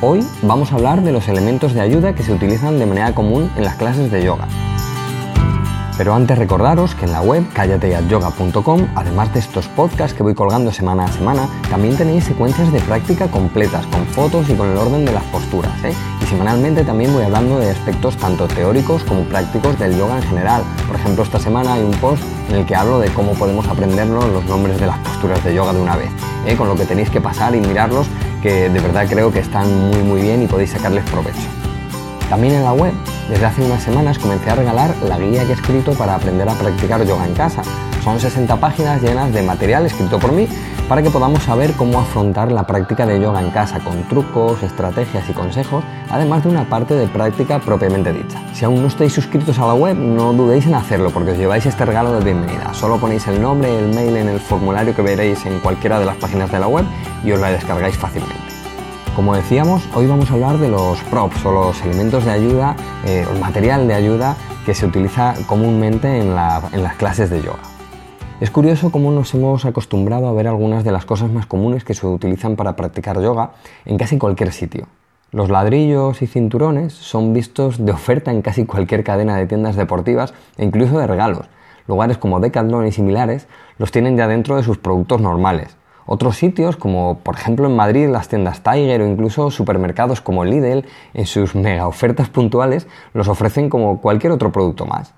Hoy vamos a hablar de los elementos de ayuda que se utilizan de manera común en las clases de yoga. Pero antes recordaros que en la web callateatyoga.com, además de estos podcasts que voy colgando semana a semana, también tenéis secuencias de práctica completas, con fotos y con el orden de las posturas. ¿eh? Y semanalmente también voy hablando de aspectos tanto teóricos como prácticos del yoga en general. Por ejemplo, esta semana hay un post en el que hablo de cómo podemos aprendernos los nombres de las posturas de yoga de una vez, ¿eh? con lo que tenéis que pasar y mirarlos, que de verdad creo que están muy muy bien y podéis sacarles provecho. También en la web, desde hace unas semanas comencé a regalar la guía que he escrito para aprender a practicar yoga en casa. Son 60 páginas llenas de material escrito por mí para que podamos saber cómo afrontar la práctica de yoga en casa con trucos, estrategias y consejos, además de una parte de práctica propiamente dicha. Si aún no estáis suscritos a la web, no dudéis en hacerlo porque os lleváis este regalo de bienvenida. Solo ponéis el nombre y el mail en el formulario que veréis en cualquiera de las páginas de la web y os la descargáis fácilmente. Como decíamos, hoy vamos a hablar de los props o los elementos de ayuda, eh, el material de ayuda que se utiliza comúnmente en, en las clases de yoga. Es curioso cómo nos hemos acostumbrado a ver algunas de las cosas más comunes que se utilizan para practicar yoga en casi cualquier sitio. Los ladrillos y cinturones son vistos de oferta en casi cualquier cadena de tiendas deportivas e incluso de regalos. Lugares como Decathlon y similares los tienen ya dentro de sus productos normales. Otros sitios, como por ejemplo en Madrid las tiendas Tiger o incluso supermercados como Lidl, en sus mega ofertas puntuales, los ofrecen como cualquier otro producto más.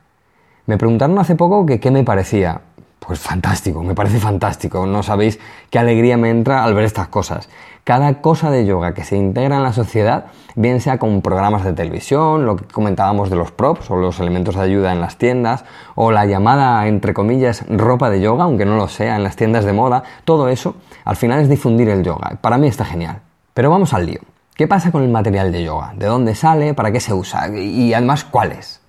Me preguntaron hace poco qué me parecía. Pues fantástico, me parece fantástico. No sabéis qué alegría me entra al ver estas cosas. Cada cosa de yoga que se integra en la sociedad, bien sea con programas de televisión, lo que comentábamos de los props o los elementos de ayuda en las tiendas, o la llamada, entre comillas, ropa de yoga, aunque no lo sea, en las tiendas de moda, todo eso, al final es difundir el yoga. Para mí está genial. Pero vamos al lío. ¿Qué pasa con el material de yoga? ¿De dónde sale? ¿Para qué se usa? Y además, ¿cuáles?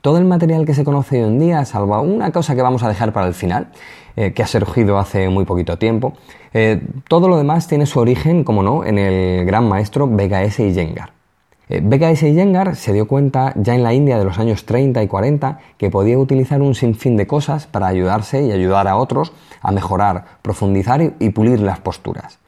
Todo el material que se conoce hoy en día, salvo una cosa que vamos a dejar para el final, eh, que ha surgido hace muy poquito tiempo, eh, todo lo demás tiene su origen, como no, en el gran maestro BKS Iyengar. Eh, BKS Iyengar se dio cuenta ya en la India de los años 30 y 40 que podía utilizar un sinfín de cosas para ayudarse y ayudar a otros a mejorar, profundizar y, pulir las posturas.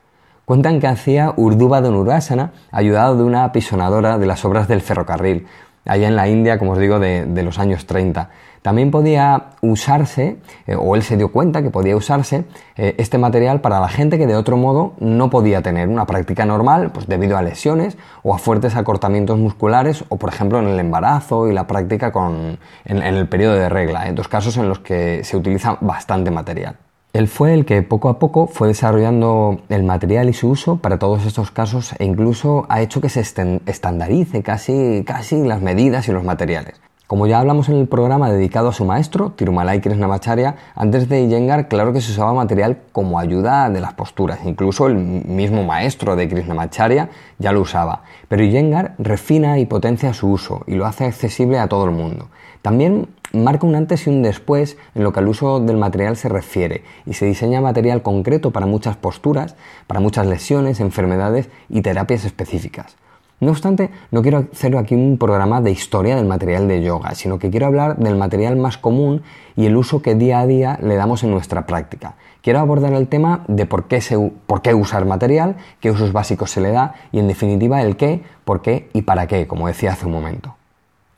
Cuentan que hacía Urdhva Dhanurasana ayudado de una apisonadora de las obras del ferrocarril, allá en la India, como os digo, de, los años 30. También podía usarse, eh, o él se dio cuenta que podía usarse eh, este material para la gente que de otro modo no podía tener una práctica normal, pues debido a lesiones o a fuertes acortamientos musculares, o por ejemplo en el embarazo y la práctica con, en, en el periodo de regla, en dos casos en los que se utiliza bastante material. Él fue el que poco a poco fue desarrollando el material y su uso para todos estos casos e incluso ha hecho que se estandarice casi, casi las medidas y los materiales. Como ya hablamos en el programa dedicado a su maestro, Tirumalai Krishnamacharya, antes de Iyengar, claro que se usaba material como ayuda de las posturas. Incluso el mismo maestro de Krishnamacharya ya lo usaba. Pero Iyengar refina y potencia su uso y lo hace accesible a todo el mundo. También marca un antes y un después en lo que al uso del material se refiere y se diseña material concreto para muchas posturas, para muchas lesiones, enfermedades y terapias específicas. No obstante, no quiero hacer aquí un programa de historia del material de yoga, sino que quiero hablar del material más común y el uso que día a día le damos en nuestra práctica. Quiero abordar el tema de por qué, por qué usar material, qué usos básicos se le da y en definitiva el qué, por qué y para qué, como decía hace un momento.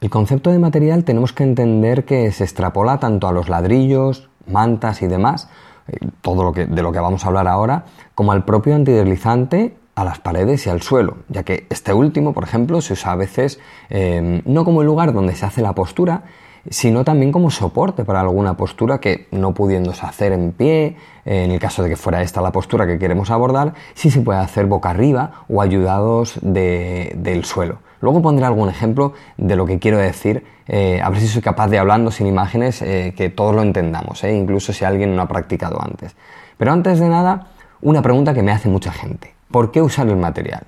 El concepto de material tenemos que entender que se extrapola tanto a los ladrillos, mantas y demás, eh, todo lo que, de lo que vamos a hablar ahora, como al propio antideslizante a las paredes y al suelo, ya que este último, por ejemplo, se usa a veces em, no como el lugar donde se hace la postura, sino también como soporte para alguna postura que no pudiéndose hacer en pie, en el caso de que fuera esta la postura que queremos abordar, sí se puede hacer boca arriba o ayudados del suelo. Luego pondré algún ejemplo de lo que quiero decir, eh, a ver si soy capaz de hablando sin imágenes eh, que todos lo entendamos, eh, incluso si alguien no ha practicado antes. Pero antes de nada, una pregunta que me hace mucha gente. ¿Por qué usar el material?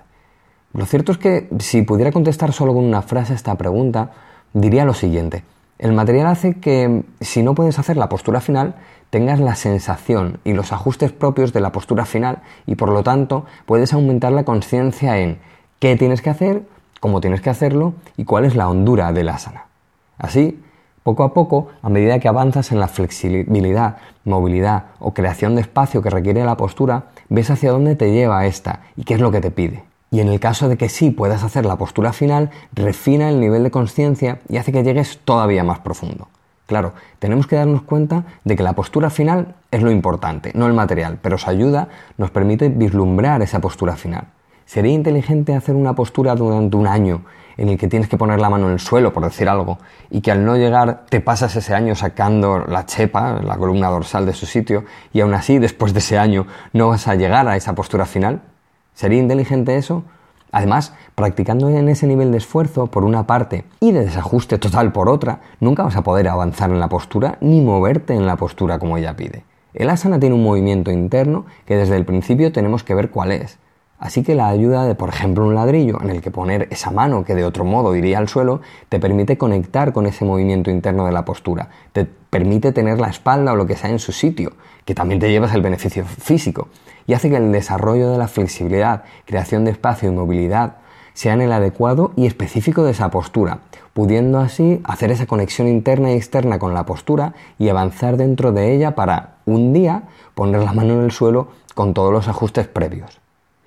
Lo cierto es que si pudiera contestar solo con una frase a esta pregunta, diría lo siguiente. El material hace que si no puedes hacer la postura final, tengas la sensación y los ajustes propios de la postura final y por lo tanto puedes aumentar la conciencia en qué tienes que hacer, cómo tienes que hacerlo y cuál es la hondura del asana. Así, poco a poco, a medida que avanzas en la flexibilidad, movilidad o creación de espacio que requiere la postura, ves hacia dónde te lleva esta y qué es lo que te pide. Y en el caso de que sí puedas hacer la postura final, refina el nivel de conciencia y hace que llegues todavía más profundo. Claro, tenemos que darnos cuenta de que la postura final es lo importante, no el material, pero os ayuda, nos permite vislumbrar esa postura final. ¿Sería inteligente hacer una postura durante un año en el que tienes que poner la mano en el suelo, por decir algo, y que al no llegar te pasas ese año sacando la chepa, la columna dorsal de su sitio, y aún así, después de ese año, no vas a llegar a esa postura final? ¿Sería inteligente eso? Además, practicando en ese nivel de esfuerzo por una parte y de desajuste total por otra, nunca vas a poder avanzar en la postura ni moverte en la postura como ella pide. El asana tiene un movimiento interno que desde el principio tenemos que ver cuál es. Así que la ayuda de, por ejemplo, un ladrillo en el que poner esa mano que de otro modo iría al suelo, te permite conectar con ese movimiento interno de la postura, te permite tener la espalda o lo que sea en su sitio, que también te llevas el beneficio físico, y hace que el desarrollo de la flexibilidad, creación de espacio y movilidad sean el adecuado y específico de esa postura, pudiendo así hacer esa conexión interna y externa con la postura y avanzar dentro de ella para un día poner la mano en el suelo con todos los ajustes previos.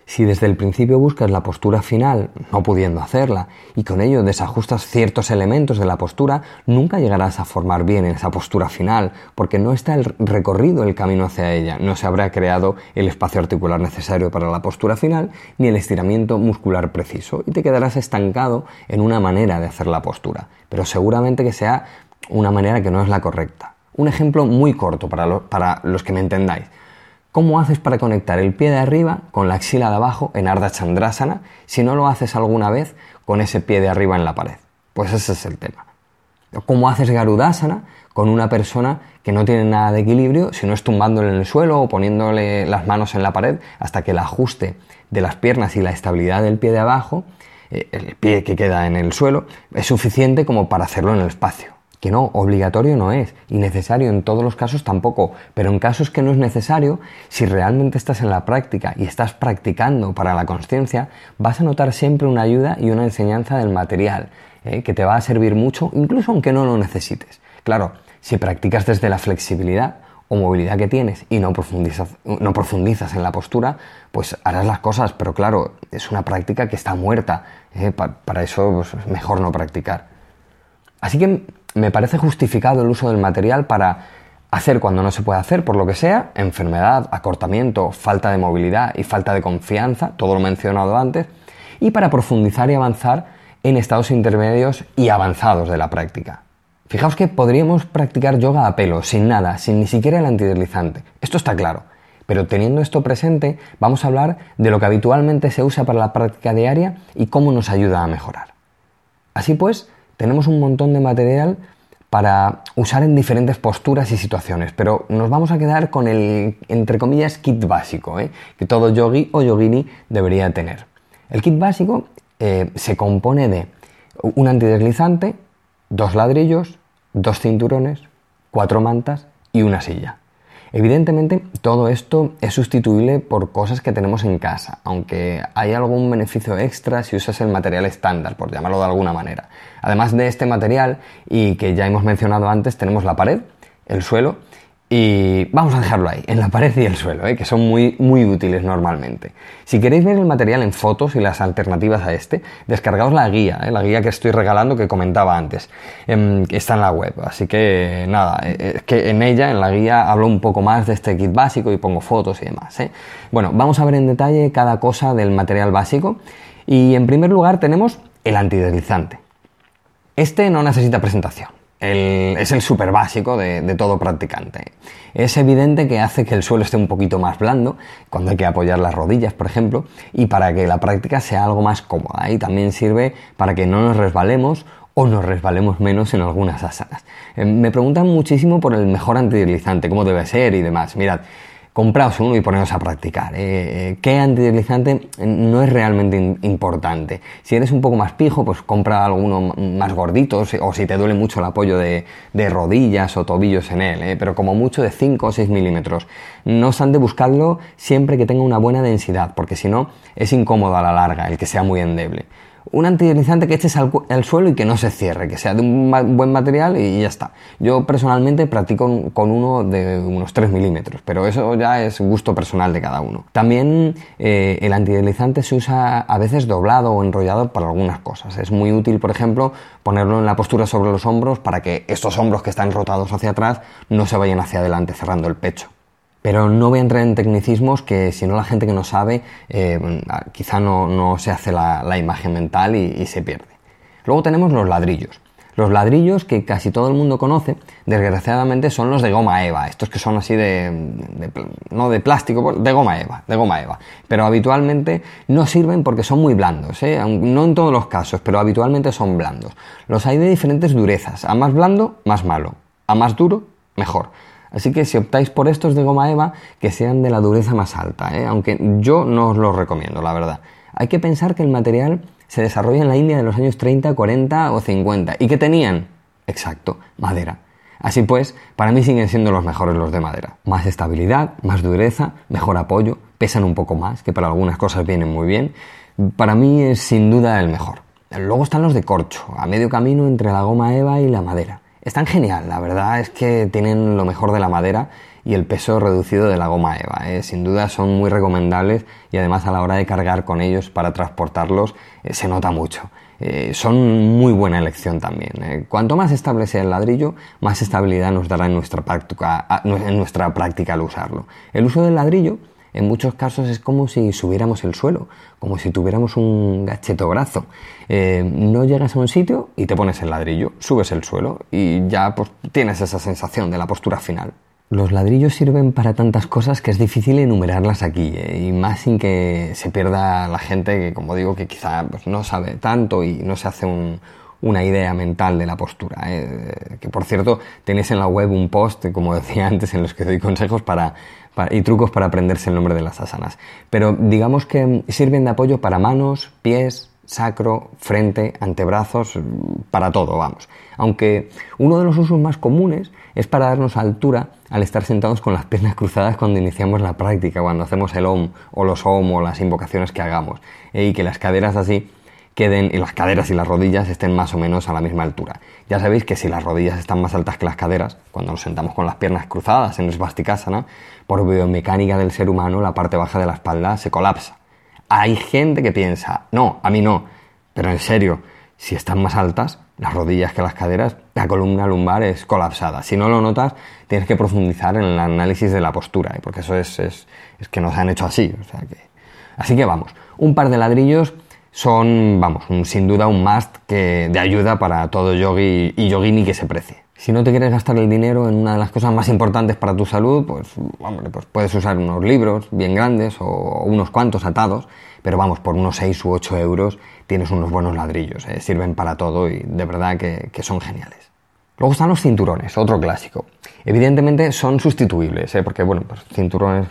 Si desde el principio buscas la postura final, no pudiendo hacerla, y con ello desajustas ciertos elementos de la postura, nunca llegarás a formar bien esa postura final, porque no está el recorrido, el camino hacia ella, no se habrá creado el espacio articular necesario para la postura final, ni el estiramiento muscular preciso, y te quedarás estancado en una manera de hacer la postura, pero seguramente que sea una manera que no es la correcta. Un ejemplo muy corto para, para los que me entendáis. ¿Cómo haces para conectar el pie de arriba con la axila de abajo en Ardha Chandrasana si no lo haces alguna vez con ese pie de arriba en la pared? Pues ese es el tema. ¿Cómo haces Garudasana con una persona que no tiene nada de equilibrio, si no es tumbándole en el suelo o poniéndole las manos en la pared hasta que el ajuste de las piernas y la estabilidad del pie de abajo, eh, el pie que queda en el suelo, es suficiente como para hacerlo en el espacio? Que no, obligatorio no es, y necesario en todos los casos tampoco, pero en casos que no es necesario, si realmente estás en la práctica y estás practicando para la conciencia, vas a notar siempre una ayuda y una enseñanza del material, ¿eh? que te va a servir mucho, incluso aunque no lo necesites. Claro, si practicas desde la flexibilidad o movilidad que tienes y no profundizas, no profundizas en la postura, pues harás las cosas, pero claro, es una práctica que está muerta, ¿eh? para eso pues, es mejor no practicar. Así que me parece justificado el uso del material para hacer cuando no se puede hacer, por lo que sea, enfermedad, acortamiento, falta de movilidad y falta de confianza, todo lo mencionado antes, y para profundizar y avanzar en estados intermedios y avanzados de la práctica. Fijaos que podríamos practicar yoga a pelo, sin nada, sin ni siquiera el antideslizante. Esto está claro. Pero teniendo esto presente, vamos a hablar de lo que habitualmente se usa para la práctica diaria y cómo nos ayuda a mejorar. Así pues, tenemos un montón de material para usar en diferentes posturas y situaciones, pero nos vamos a quedar con el, entre comillas, kit básico, ¿eh? que todo yogi o yogini debería tener. El kit básico eh, se compone de un antideslizante, dos ladrillos, dos cinturones, cuatro mantas y una silla. Evidentemente, todo esto es sustituible por cosas que tenemos en casa, aunque hay algún beneficio extra si usas el material estándar, por llamarlo de alguna manera. Además de este material, y que ya hemos mencionado antes, tenemos la pared, el suelo y vamos a dejarlo ahí, en la pared y el suelo, ¿eh? que son muy, muy útiles normalmente. Si queréis ver el material en fotos y las alternativas a este, descargaos la guía, ¿eh? la guía que estoy regalando que comentaba antes, que está en la web. Así que nada, eh, es que en ella, en la guía, hablo un poco más de este kit básico y pongo fotos y demás. Bueno, vamos a ver en detalle cada cosa del material básico. Y en primer lugar tenemos el antideslizante. Este no necesita presentación es el súper básico de, todo practicante. Es evidente que hace que el suelo esté un poquito más blando cuando hay que apoyar las rodillas, por ejemplo, y para que la práctica sea algo más cómoda. Y también sirve para que no nos resbalemos o nos resbalemos menos en algunas asanas. Eh, me preguntan muchísimo por el mejor antideslizante, cómo debe ser y demás. Mirad, compraos uno y poneros a practicar. Eh, eh, ¿Qué antideslizante no es realmente importante? Si eres un poco más pijo, pues compra alguno más gordito, o si te duele mucho el apoyo de, rodillas o tobillos en él, eh, pero como mucho de 5 o 6 milímetros. No obstante, buscadlo siempre que tenga una buena densidad, porque si no, es incómodo a la larga el que sea muy endeble un antideslizante que eches al, suelo y que no se cierre, que sea de un buen material y ya está. Yo personalmente practico con uno de unos 3 milímetros, pero eso ya es gusto personal de cada uno. También eh, el antideslizante se usa a veces doblado o enrollado para algunas cosas. Es muy útil, por ejemplo, ponerlo en la postura sobre los hombros para que estos hombros que están rotados hacia atrás no se vayan hacia adelante cerrando el pecho. Pero no voy a entrar en tecnicismos que si no la gente que no sabe eh, quizá no, se hace la, imagen mental y, se pierde. Luego tenemos los ladrillos. Los ladrillos que casi todo el mundo conoce, desgraciadamente, son los de goma eva. Estos que son así de, no de plástico, pues, de goma eva, de goma eva. Pero habitualmente no sirven porque son muy blandos, ¿eh? no en todos los casos, pero habitualmente son blandos. Los hay de diferentes durezas. A más blando, más malo. A más duro, mejor. Así que si optáis por estos de goma eva, que sean de la dureza más alta, ¿eh? aunque yo no os los recomiendo, la verdad. Hay que pensar que el material se desarrolla en la India de los años 30, 40 o 50. ¿Y qué tenían? Exacto, madera. Así pues, para mí siguen siendo los mejores los de madera. Más estabilidad, más dureza, mejor apoyo, pesan un poco más, que para algunas cosas vienen muy bien. Para mí es sin duda el mejor. Luego están los de corcho, a medio camino entre la goma eva y la madera. Están genial, la verdad es que tienen lo mejor de la madera y el peso reducido de la goma EVA. ¿eh? Sin duda son muy recomendables y además a la hora de cargar con ellos para transportarlos eh, se nota mucho. Eh, son muy buena elección también. Cuanto más estable sea el ladrillo, más estabilidad nos dará en nuestra práctica, en nuestra práctica al usarlo. El uso del ladrillo en muchos casos es como si subiéramos el suelo, como si tuviéramos un gacheto brazo. Eh, no llegas a un sitio y te pones el ladrillo, subes el suelo y ya pues, tienes esa sensación de la postura final. Los ladrillos sirven para tantas cosas que es difícil enumerarlas aquí, eh, y más sin que se pierda la gente que, como digo, que quizá pues, no sabe tanto y no se hace una idea mental de la postura. Eh. Que por cierto, tenéis en la web un post, como decía antes, en los que doy consejos para y trucos para aprenderse el nombre de las asanas. Pero digamos que sirven de apoyo para manos, pies, sacro, frente, antebrazos, para todo, vamos. Aunque uno de los usos más comunes es para darnos altura al estar sentados con las piernas cruzadas cuando iniciamos la práctica, cuando hacemos el OM o los OM o las invocaciones que hagamos, eh, y que las caderas así queden y las caderas y las rodillas estén más o menos a la misma altura. Ya sabéis que si las rodillas están más altas que las caderas, cuando nos sentamos con las piernas cruzadas en Svastikasana, por biomecánica del ser humano, la parte baja de la espalda se colapsa. Hay gente que piensa, no, a mí no, pero en serio, si están más altas, las rodillas que las caderas, la columna lumbar es colapsada. Si no lo notas, tienes que profundizar en el análisis de la postura, ¿eh? porque eso es, es, es que nos han hecho así. O sea que... Así que vamos, un par de ladrillos son, vamos, sin duda un must que, de ayuda para todo yogi y yogini que se precie. Si no te quieres gastar el dinero en una de las cosas más importantes para tu salud, pues, hombre, pues puedes usar unos libros bien grandes o unos cuantos atados, pero vamos, por unos 6 u 8 euros tienes unos buenos ladrillos, ¿eh? sirven para todo y de verdad que, son geniales. Luego están los cinturones, otro clásico. Evidentemente son sustituibles, ¿eh? porque bueno, pues cinturones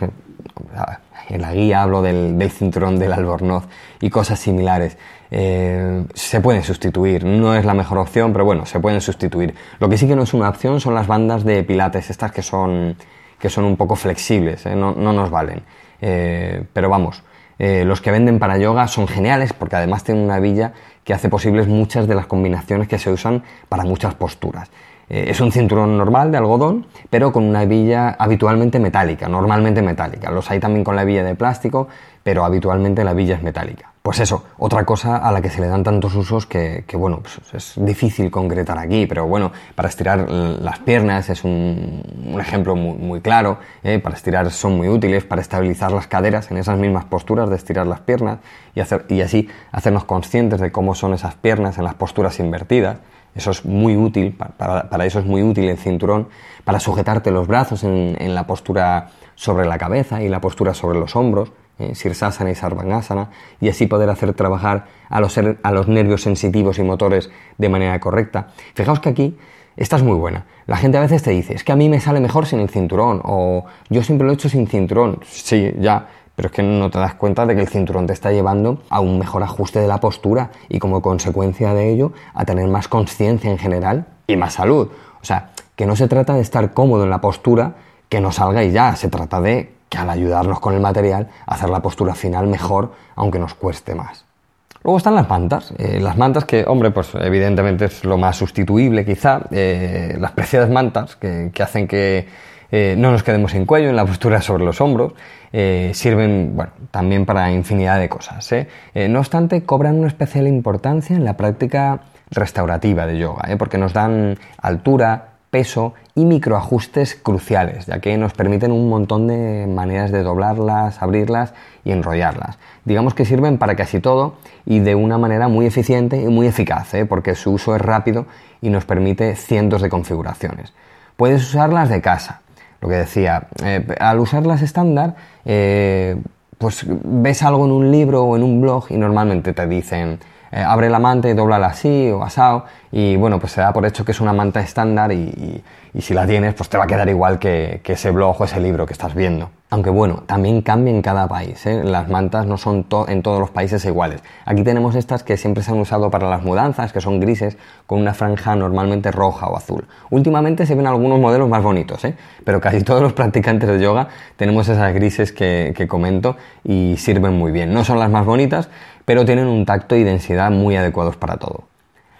en la guía hablo del, cinturón del albornoz y cosas similares. Eh, se pueden sustituir, no es la mejor opción, pero bueno, se pueden sustituir. Lo que sí que no es una opción son las bandas de pilates, estas que son, que son un poco flexibles, ¿eh? no, nos valen. Eh, pero vamos, los que venden para yoga son geniales porque además tienen una villa que hace posibles muchas de las combinaciones que se usan para muchas posturas. Eh, es un cinturón normal de algodón, pero con una hebilla habitualmente metálica, normalmente metálica. Los hay también con la hebilla de plástico, pero habitualmente la hebilla es metálica. Pues eso, otra cosa a la que se le dan tantos usos que, bueno, pues es difícil concretar aquí, pero bueno, para estirar las piernas es un, ejemplo muy, claro, ¿eh? para estirar son muy útiles, para estabilizar las caderas en esas mismas posturas de estirar las piernas y, hacer, y así hacernos conscientes de cómo son esas piernas en las posturas invertidas. Eso es muy útil, para, eso es muy útil el cinturón, para sujetarte los brazos en, la postura sobre la cabeza y la postura sobre los hombros, eh, Sirsasana y Sarvangasana, y así poder hacer trabajar a los, a los nervios sensitivos y motores de manera correcta. Fijaos que aquí esta es muy buena. La gente a veces te dice, es que a mí me sale mejor sin el cinturón, o yo siempre lo he hecho sin cinturón. Sí, ya, pero es que no te das cuenta de que el cinturón te está llevando a un mejor ajuste de la postura y como consecuencia de ello a tener más conciencia en general y más salud. O sea, que no se trata de estar cómodo en la postura, que no salga y ya, se trata de que al ayudarnos con el material, hacer la postura final mejor, aunque nos cueste más. Luego están las mantas. Eh, las mantas que, hombre, pues evidentemente es lo más sustituible quizá. Eh, las preciadas mantas que, hacen que eh, no nos quedemos sin cuello en la postura sobre los hombros. sirven, bueno, también para infinidad de cosas. no obstante, cobran una especial importancia en la práctica restaurativa de yoga, porque nos dan altura, peso y microajustes cruciales, ya que nos permiten un montón de maneras de doblarlas, abrirlas y enrollarlas. Digamos que sirven para casi todo y de una manera muy eficiente y muy eficaz, ¿eh? porque su uso es rápido y nos permite cientos de configuraciones. Puedes usarlas de casa, lo que decía, eh, al usarlas estándar, eh, pues ves algo en un libro o en un blog y normalmente te dicen eh, abre la manta y doblala así o asado y bueno, pues se da por hecho que es una manta estándar y, si la tienes pues te va a quedar igual que, ese blog o ese libro que estás viendo. Aunque bueno, también cambia en cada país, ¿eh? las mantas no son en todos los países iguales. Aquí tenemos estas que siempre se han usado para las mudanzas, que son grises, con una franja normalmente roja o azul. Últimamente se ven algunos modelos más bonitos, ¿eh? pero casi todos los practicantes de yoga tenemos esas grises que, que comento y sirven muy bien. No son las más bonitas, pero tienen un tacto y densidad muy adecuados para todo.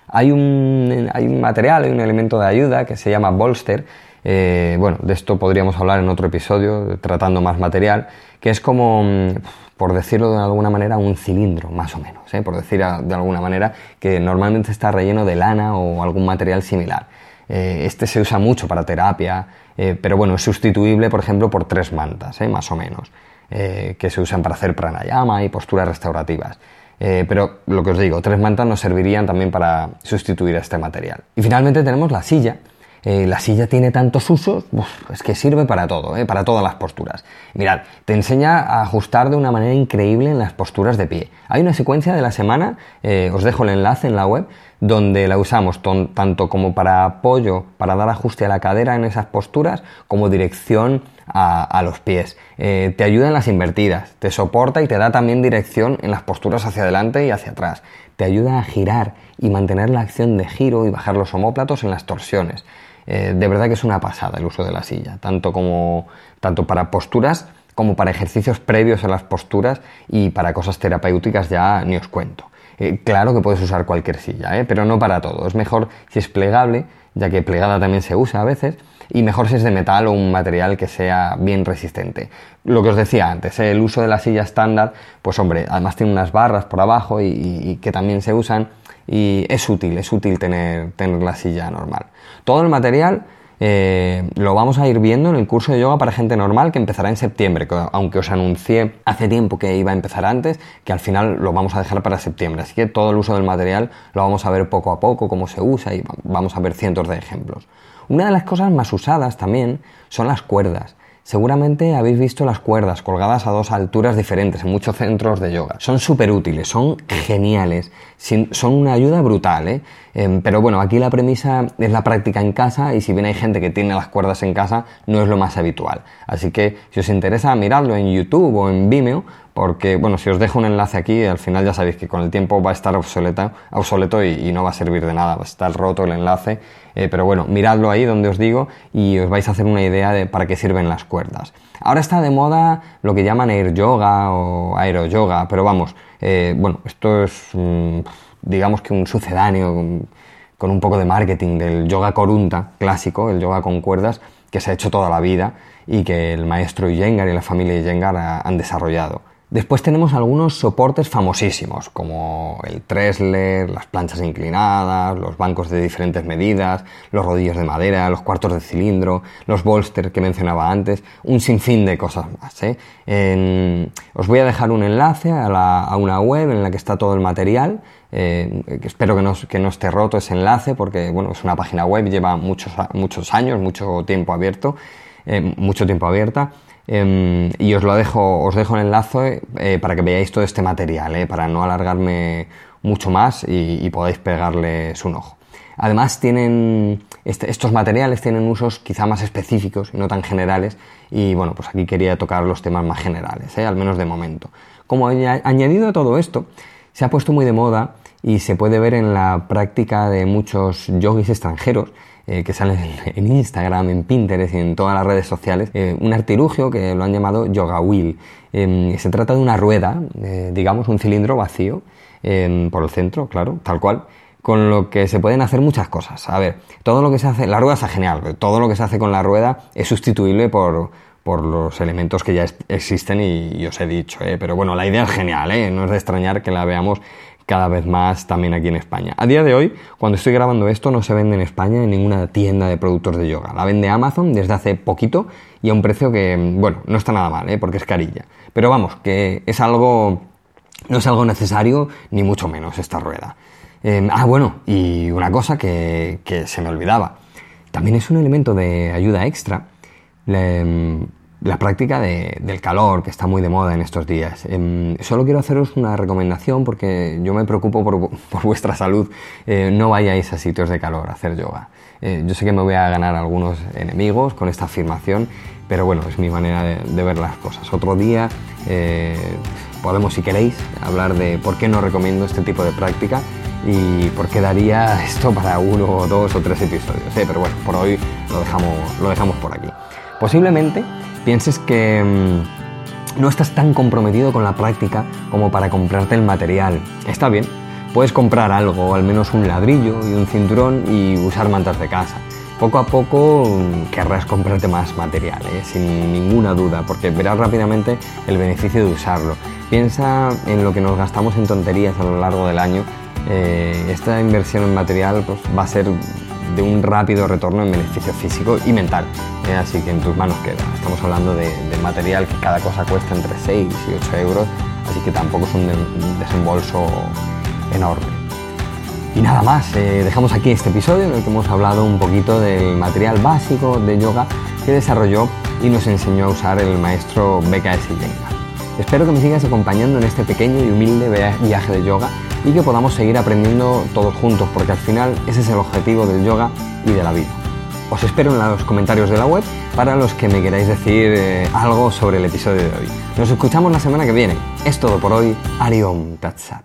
Hay un, material, hay un elemento de ayuda que se llama bolster, eh, bueno, de esto podríamos hablar en otro episodio, tratando más material, que es como, mm, por decirlo de alguna manera, un cilindro, más o menos, ¿eh? por decir de alguna manera, que normalmente está relleno de lana o algún material similar. Eh, este se usa mucho para terapia, pero bueno, es sustituible, por ejemplo, por tres mantas, más o menos, que se usan para hacer pranayama y posturas restaurativas. Eh, pero lo que os digo, tres mantas nos servirían también para sustituir a este material. Y finalmente tenemos la silla. Eh, la silla tiene tantos usos, es que sirve para todo, eh, para todas las posturas. Mirad, te enseña a ajustar de una manera increíble en las posturas de pie. Hay una secuencia de la semana, os dejo el enlace en la web, donde la usamos tanto como para apoyo, para dar ajuste a la cadera en esas posturas, como dirección a, los pies. Eh, te ayuda en las invertidas, te soporta y te da también dirección en las posturas hacia adelante y hacia atrás. Te ayuda a girar y mantener la acción de giro y bajar los homóplatos en las torsiones. Eh, de verdad que es una pasada el uso de la silla, tanto, como, tanto para posturas como para ejercicios previos a las posturas y para cosas terapéuticas ya ni os cuento. Eh, claro que puedes usar cualquier silla, pero no para todo. Es mejor si es plegable, ya que plegada también se usa a veces, y mejor si es de metal o un material que sea bien resistente. Lo que os decía antes, ¿eh? el uso de la silla estándar, pues hombre, además tiene unas barras por abajo y, que también se usan y es útil, es útil tener, tener la silla normal. Todo el material eh, lo vamos a ir viendo en el curso de yoga para gente normal que empezará en septiembre, aunque os anuncié hace tiempo que iba a empezar antes, que al final lo vamos a dejar para septiembre. Así que todo el uso del material lo vamos a ver poco a poco, cómo se usa y vamos a ver cientos de ejemplos. Una de las cosas más usadas también son las cuerdas. Seguramente habéis visto las cuerdas colgadas a dos alturas diferentes en muchos centros de yoga. Son súper útiles, son geniales, son una ayuda brutal, ¿eh? Em, pero bueno, aquí la premisa es la práctica en casa y si bien hay gente que tiene las cuerdas en casa, no es lo más habitual. Así que si os interesa, miradlo en YouTube o en Vimeo, porque bueno, si os dejo un enlace aquí, al final ya sabéis que con el tiempo va a estar obsoleta, obsoleto y, no va a servir de nada, va a estar roto el enlace, eh, pero bueno, miradlo ahí donde os digo y os vais a hacer una idea de para qué sirven las cuerdas. Ahora está de moda lo que llaman air yoga o aero yoga, pero vamos, eh, bueno, esto es digamos que un sucedáneo con, un poco de marketing del yoga corunta clásico, el yoga con cuerdas, que se ha hecho toda la vida y que el maestro Iyengar y la familia Iyengar han desarrollado. Después tenemos algunos soportes famosísimos, como el Tresler, las planchas inclinadas, los bancos de diferentes medidas, los rodillos de madera, los cuartos de cilindro, los bolster que mencionaba antes, un sinfín de cosas más. ¿eh? os voy a dejar un enlace a, una web en la que está todo el material. Eh, espero que no, esté roto ese enlace porque bueno, es una página web, lleva muchos, muchos años, mucho tiempo abierto, eh, mucho tiempo abierta. Em, y os lo dejo, os dejo el enlace eh, para que veáis todo este material, eh, para no alargarme mucho más y, podáis pegarles un ojo. Además tienen este, estos materiales tienen usos quizá más específicos y no tan generales y bueno, pues aquí quería tocar los temas más generales, ¿eh? al menos de momento. Como añadido a todo esto, se ha puesto muy de moda y se puede ver en la práctica de muchos yogis extranjeros eh, que salen en Instagram, en Pinterest y en todas las redes sociales, eh, un artilugio que lo han llamado yoga wheel. Em, se trata de una rueda, digamos un cilindro vacío em, por el centro, claro, tal cual, con lo que se pueden hacer muchas cosas. A ver, todo lo que se hace, la rueda está genial, todo lo que se hace con la rueda es sustituible por, por los elementos que ya existen y, os he dicho, ¿eh? pero bueno, la idea es genial, ¿eh? no es de extrañar que la veamos cada vez más también aquí en España. A día de hoy, cuando estoy grabando esto, no se vende en España en ninguna tienda de productos de yoga. La vende Amazon desde hace poquito y a un precio que, bueno, no está nada mal, ¿eh? porque es carilla. Pero vamos, que es algo, no es algo necesario, ni mucho menos esta rueda. Em, ah, bueno, y una cosa que, se me olvidaba. También es un elemento de ayuda extra la, práctica del calor, que está muy de moda en estos días. Em, solo quiero haceros una recomendación porque yo me preocupo por, vuestra salud. Eh, no vayáis a sitios de calor a hacer yoga. Eh, yo sé que me voy a ganar algunos enemigos con esta afirmación, pero bueno, es mi manera de ver las cosas. Otro día eh, podemos, si queréis, hablar de por qué no recomiendo este tipo de práctica y por qué daría esto para uno, dos o tres episodios. Pero bueno, por hoy lo dejamos, lo dejamos por aquí. Posiblemente pienses que mm, no estás tan comprometido con la práctica como para comprarte el material. Está bien, puedes comprar algo, al menos un ladrillo y un cinturón y usar mantas de casa. Poco a poco mm, querrás comprarte más material, ¿eh? sin ninguna duda, porque verás rápidamente el beneficio de usarlo. Piensa en lo que nos gastamos en tonterías a lo largo del año eh, esta inversión en material pues, va a ser de un rápido retorno en beneficio físico y mental. ¿eh? así que en tus manos queda. Estamos hablando de, material que cada cosa cuesta entre 6 y 8 euros, así que tampoco es un, desembolso enorme. Y nada más, eh, dejamos aquí este episodio en el que hemos hablado un poquito del material básico de yoga que desarrolló y nos enseñó a usar el maestro BKS Yenga. Espero que me sigas acompañando en este pequeño y humilde viaje de yoga y que podamos seguir aprendiendo todos juntos, porque al final ese es el objetivo del yoga y de la vida. Os espero en los comentarios de la web para los que me queráis decir eh, algo sobre el episodio de hoy. Nos escuchamos la semana que viene. Es todo por hoy. Ariom Tatsat.